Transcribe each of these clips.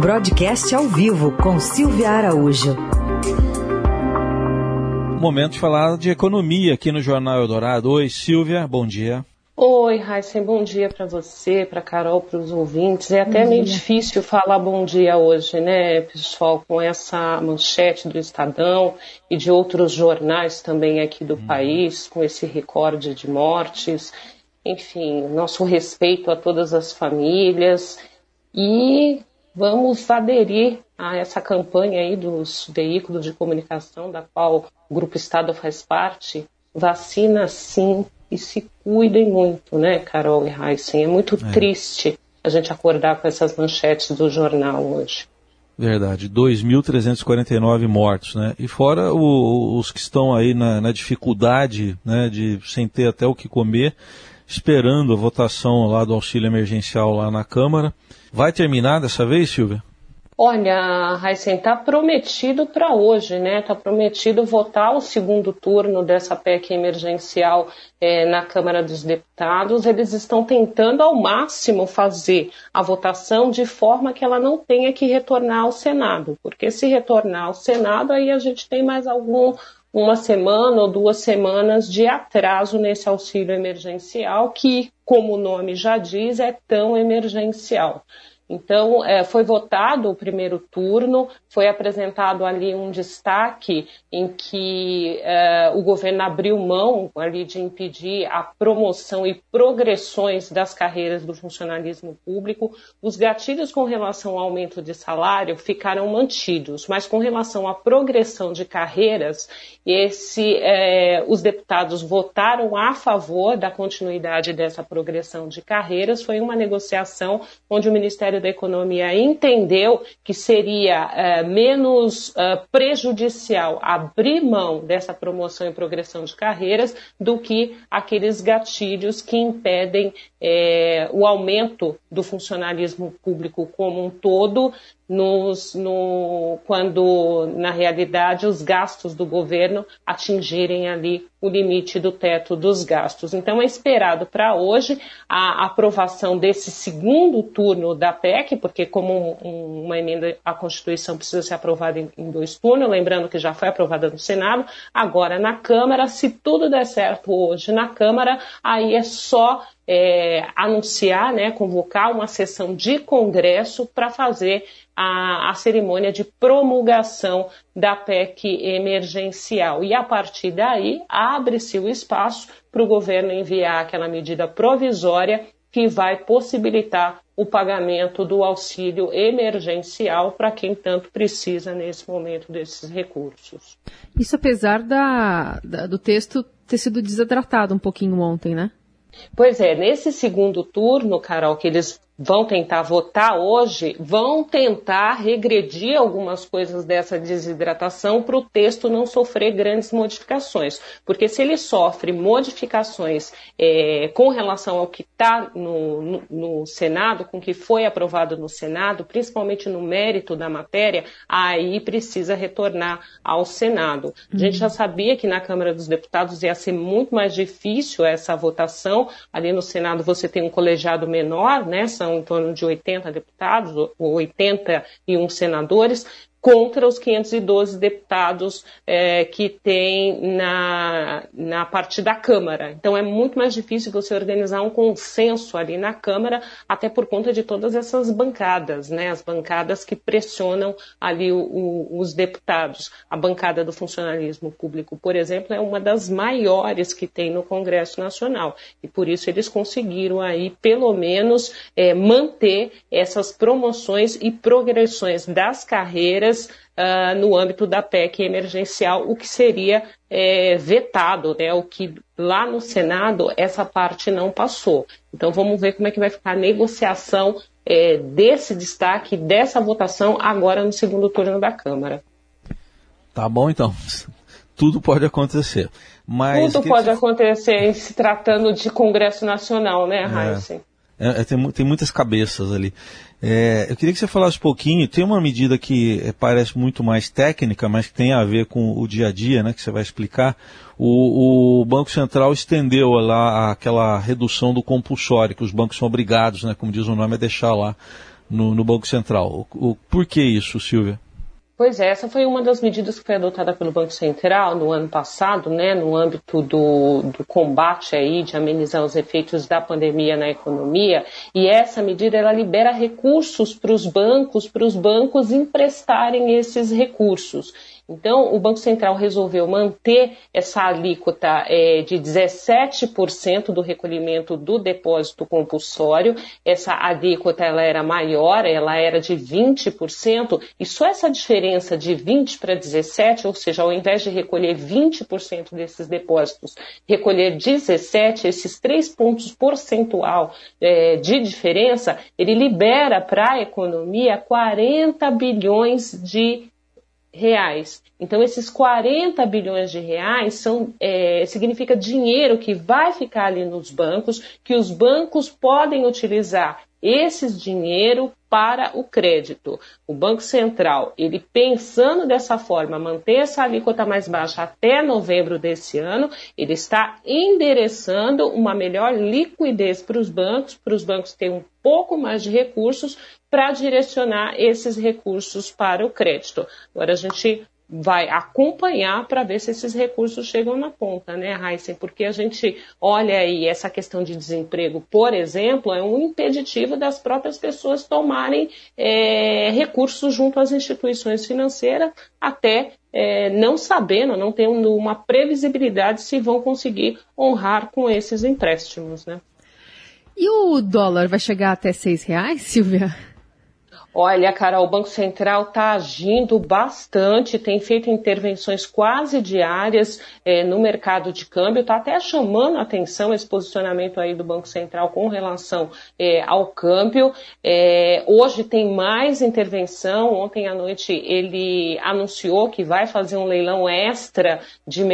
Broadcast ao vivo com Silvia Araújo. Momento de falar de economia aqui no Jornal Eldorado. Oi, Silvia, bom dia. Oi, Raíssen, bom dia para você, para Carol, para os ouvintes. É até meio difícil falar bom dia hoje, né, pessoal, com essa manchete do Estadão e de outros jornais também aqui do hum. país, com esse recorde de mortes. Enfim, nosso respeito a todas as famílias e vamos aderir a essa campanha aí dos veículos de comunicação, da qual o Grupo Estado faz parte. Vacina sim, e se cuidem muito, né, Carol e Heisen? É muito é. triste a gente acordar com essas manchetes do jornal hoje. Verdade, 2.349 mortos, né? E fora o, os que estão aí na, na, dificuldade, né, de sem ter até o que comer, esperando a votação lá do auxílio emergencial lá na Câmara. Vai terminar dessa vez, Silvia? Olha, Raíssen, está prometido para hoje, né? Está prometido votar o segundo turno dessa PEC emergencial é, na Câmara dos Deputados. Eles estão tentando ao máximo fazer a votação de forma que ela não tenha que retornar ao Senado, porque se retornar ao Senado, aí a gente tem mais algum uma semana ou duas semanas de atraso nesse auxílio emergencial, que, como o nome já diz, é tão emergencial. Então, é, foi votado o primeiro turno, foi apresentado ali um destaque em que é, o governo abriu mão ali de impedir a promoção e progressões das carreiras do funcionalismo público. Os gatilhos com relação ao aumento de salário ficaram mantidos, mas com relação à progressão de carreiras, esse, é, os deputados votaram a favor da continuidade dessa progressão de carreiras. Foi uma negociação onde o Ministério Ministério da Economia entendeu que seria é, menos é, prejudicial abrir mão dessa promoção e progressão de carreiras do que aqueles gatilhos que impedem é, o aumento do funcionalismo público como um todo, nos, no, quando, na realidade, os gastos do governo atingirem ali o limite do teto dos gastos. Então, é esperado para hoje a aprovação desse segundo turno da PEC, porque, como um, uma emenda à Constituição precisa ser aprovada em, em dois turnos, lembrando que já foi aprovada no Senado, agora na Câmara. Se tudo der certo hoje na Câmara, aí é só é, anunciar, né, convocar uma sessão de Congresso para fazer a, a, cerimônia de promulgação da PEC emergencial. E a partir daí, abre-se o espaço para o governo enviar aquela medida provisória que vai possibilitar o pagamento do auxílio emergencial para quem tanto precisa nesse momento desses recursos. Isso apesar da, da, do texto ter sido desidratado um pouquinho ontem, né? Pois é, nesse segundo turno, Carol, que eles vão tentar votar hoje, vão tentar regredir algumas coisas dessa desidratação para o texto não sofrer grandes modificações. Porque se ele sofre modificações é, com relação ao que está no, no, no, Senado, com o que foi aprovado no Senado, principalmente no mérito da matéria, aí precisa retornar ao Senado. A gente já uhum. sabia que na Câmara dos Deputados ia ser muito mais difícil essa votação. Ali no Senado você tem um colegiado menor, né? São são em torno de 80 deputados, ou 81 senadores, contra os 512 deputados é, que tem na, na parte da Câmara. Então é muito mais difícil você organizar um consenso ali na Câmara, até por conta de todas essas bancadas, né? As bancadas que pressionam ali o, o, os deputados. A bancada do funcionalismo público, por exemplo, é uma das maiores que tem no Congresso Nacional. E por isso eles conseguiram aí, pelo menos, é, manter essas promoções e progressões das carreiras uh, no âmbito da PEC emergencial, o que seria é, vetado, né? O que lá no Senado essa parte não passou. Então vamos ver como é que vai ficar a negociação é, desse destaque, dessa votação agora no segundo turno da Câmara. Tá bom então. Tudo pode acontecer. Mas Tudo pode acontecer se tratando de Congresso Nacional, né, Heisen? É, é, tem, tem muitas cabeças ali. É, eu queria que você falasse um pouquinho, tem uma medida que é, parece muito mais técnica, mas que tem a ver com o dia a dia, né, que você vai explicar. O, o Banco Central estendeu lá aquela redução do compulsório, que os bancos são obrigados, né, como diz o nome, a deixar lá no, no Banco Central. O, o, por que isso, Silvia? Pois é, essa foi uma das medidas que foi adotada pelo Banco Central no ano passado, né, no âmbito do, do combate aí, de amenizar os efeitos da pandemia na economia. E essa medida ela libera recursos para os bancos, para os bancos emprestarem esses recursos. Então, o Banco Central resolveu manter essa alíquota é, de 17% do recolhimento do depósito compulsório. Essa alíquota ela era maior, ela era de 20%, e só essa diferença de 20 para 17, ou seja, ao invés de recolher 20% desses depósitos, recolher 17, esses três pontos percentual é, de diferença, ele libera para a economia 40 bilhões de reais. Então, esses 40 bilhões de reais são, é, significa dinheiro que vai ficar ali nos bancos, que os bancos podem utilizar esse dinheiro para o crédito. O Banco Central, ele pensando dessa forma, manter essa alíquota mais baixa até novembro desse ano, ele está endereçando uma melhor liquidez para os bancos, para os bancos terem um pouco mais de recursos para direcionar esses recursos para o crédito. Agora a gente vai acompanhar para ver se esses recursos chegam na ponta, né, Heisen? Porque a gente olha aí essa questão de desemprego, por exemplo, é um impeditivo das próprias pessoas tomarem é, recursos junto às instituições financeiras, até é, não sabendo, não tendo uma previsibilidade se vão conseguir honrar com esses empréstimos, né? E o dólar vai chegar até seis reais, Silvia? Olha, cara, o Banco Central está agindo bastante, tem feito intervenções quase diárias é, no mercado de câmbio, está até chamando a atenção esse posicionamento aí do Banco Central com relação é, ao câmbio. É, hoje tem mais intervenção. Ontem à noite ele anunciou que vai fazer um leilão extra de,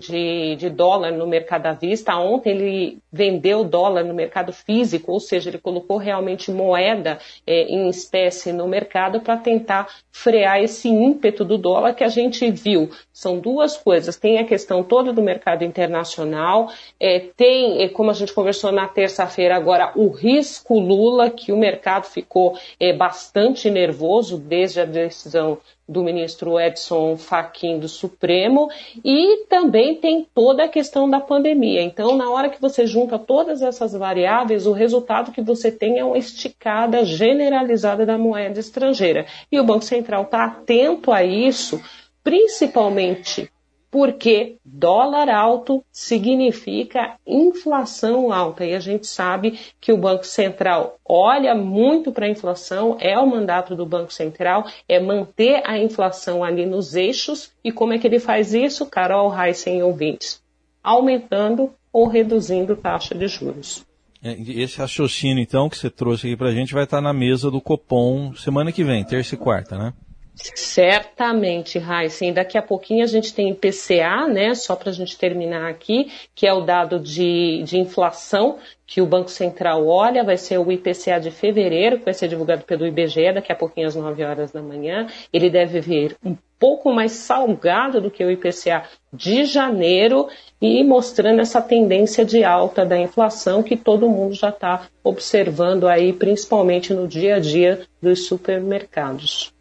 de, de dólar no mercado à vista. Ontem ele vendeu dólar no mercado físico, ou seja, ele colocou realmente moeda em espécie no mercado para tentar frear esse ímpeto do dólar que a gente viu. São duas coisas. Tem a questão toda do mercado internacional, é, tem, é, como a gente conversou na terça-feira agora, o risco Lula, que o mercado ficou é, bastante nervoso desde a decisão do ministro Edson Fachin do Supremo e também tem toda a questão da pandemia. Então, na hora que você junta todas essas variáveis, o resultado que você tem é uma esticada generalizada da moeda estrangeira. E o Banco Central está atento a isso, principalmente porque dólar alto significa inflação alta. E a gente sabe que o Banco Central olha muito para a inflação, é o mandato do Banco Central, é manter a inflação ali nos eixos. E como é que ele faz isso, Carol Heissen ouvintes? Aumentando ou reduzindo taxa de juros. É, esse raciocínio, então, que você trouxe aqui para a gente vai estar na mesa do Copom semana que vem, terça e quarta, né? Certamente, Raíssen. Daqui a pouquinho a gente tem IPCA, né? Só para a gente terminar aqui, que é o dado de, de inflação que o Banco Central olha, vai ser o IPCA de fevereiro, que vai ser divulgado pelo IBGE daqui a pouquinho às 9 horas da manhã. Ele deve vir um pouco mais salgado do que o IPCA de janeiro e mostrando essa tendência de alta da inflação que todo mundo já está observando aí, principalmente no dia a dia dos supermercados.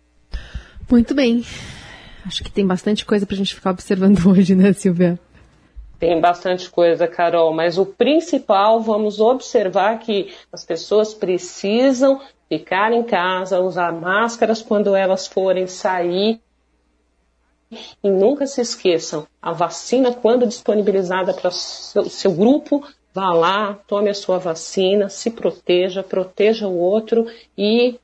Muito bem. Acho que tem bastante coisa para a gente ficar observando hoje, né, Silvia? Tem bastante coisa, Carol, mas o principal, vamos observar que as pessoas precisam ficar em casa, usar máscaras quando elas forem sair. E nunca se esqueçam, a vacina, quando disponibilizada para o seu, seu grupo, vá lá, tome a sua vacina, se proteja, proteja o outro e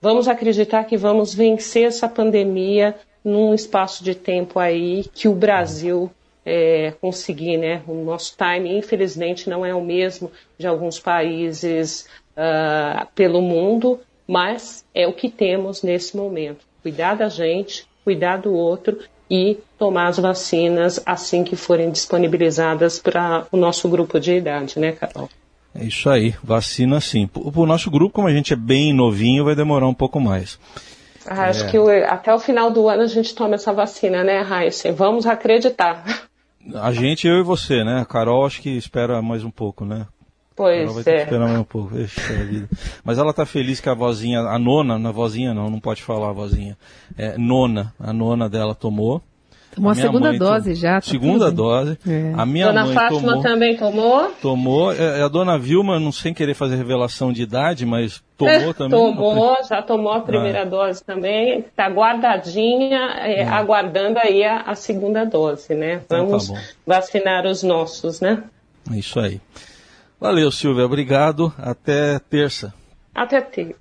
Vamos acreditar que vamos vencer essa pandemia num espaço de tempo aí que o Brasil é, conseguir, né? O nosso time, infelizmente, não é o mesmo de alguns países uh, pelo mundo, mas é o que temos nesse momento. Cuidar da gente, cuidar do outro e tomar as vacinas assim que forem disponibilizadas para o nosso grupo de idade, né, Carol? É isso aí, vacina sim. O nosso grupo, como a gente é bem novinho, vai demorar um pouco mais. Ah, acho é. que o, até o final do ano a gente toma essa vacina, né, Raíssa? Vamos acreditar. A gente, eu e você, né? A Carol acho que espera mais um pouco, né? Pois ela vai ter é. que esperar mais um pouco. Vixe, a vida. Mas ela tá feliz que a vozinha, a nona, na vozinha não, não pode falar a vozinha. É, nona, a nona dela tomou. Tomou a, segunda dose tomou- já. tá segunda tudo dose. É. A minha Dona mãe Fátima tomou. também tomou? Tomou. É, a dona Vilma, não sem querer fazer revelação de idade, mas tomou É, também. Tomou, já tomou a primeira Ah. dose também. Está guardadinha, é, aguardando aí a, a segunda dose, né? Então tá Vamos bom. vacinar os nossos, né? É Isso aí. Valeu, Silvia. Obrigado. Até terça. Até ter.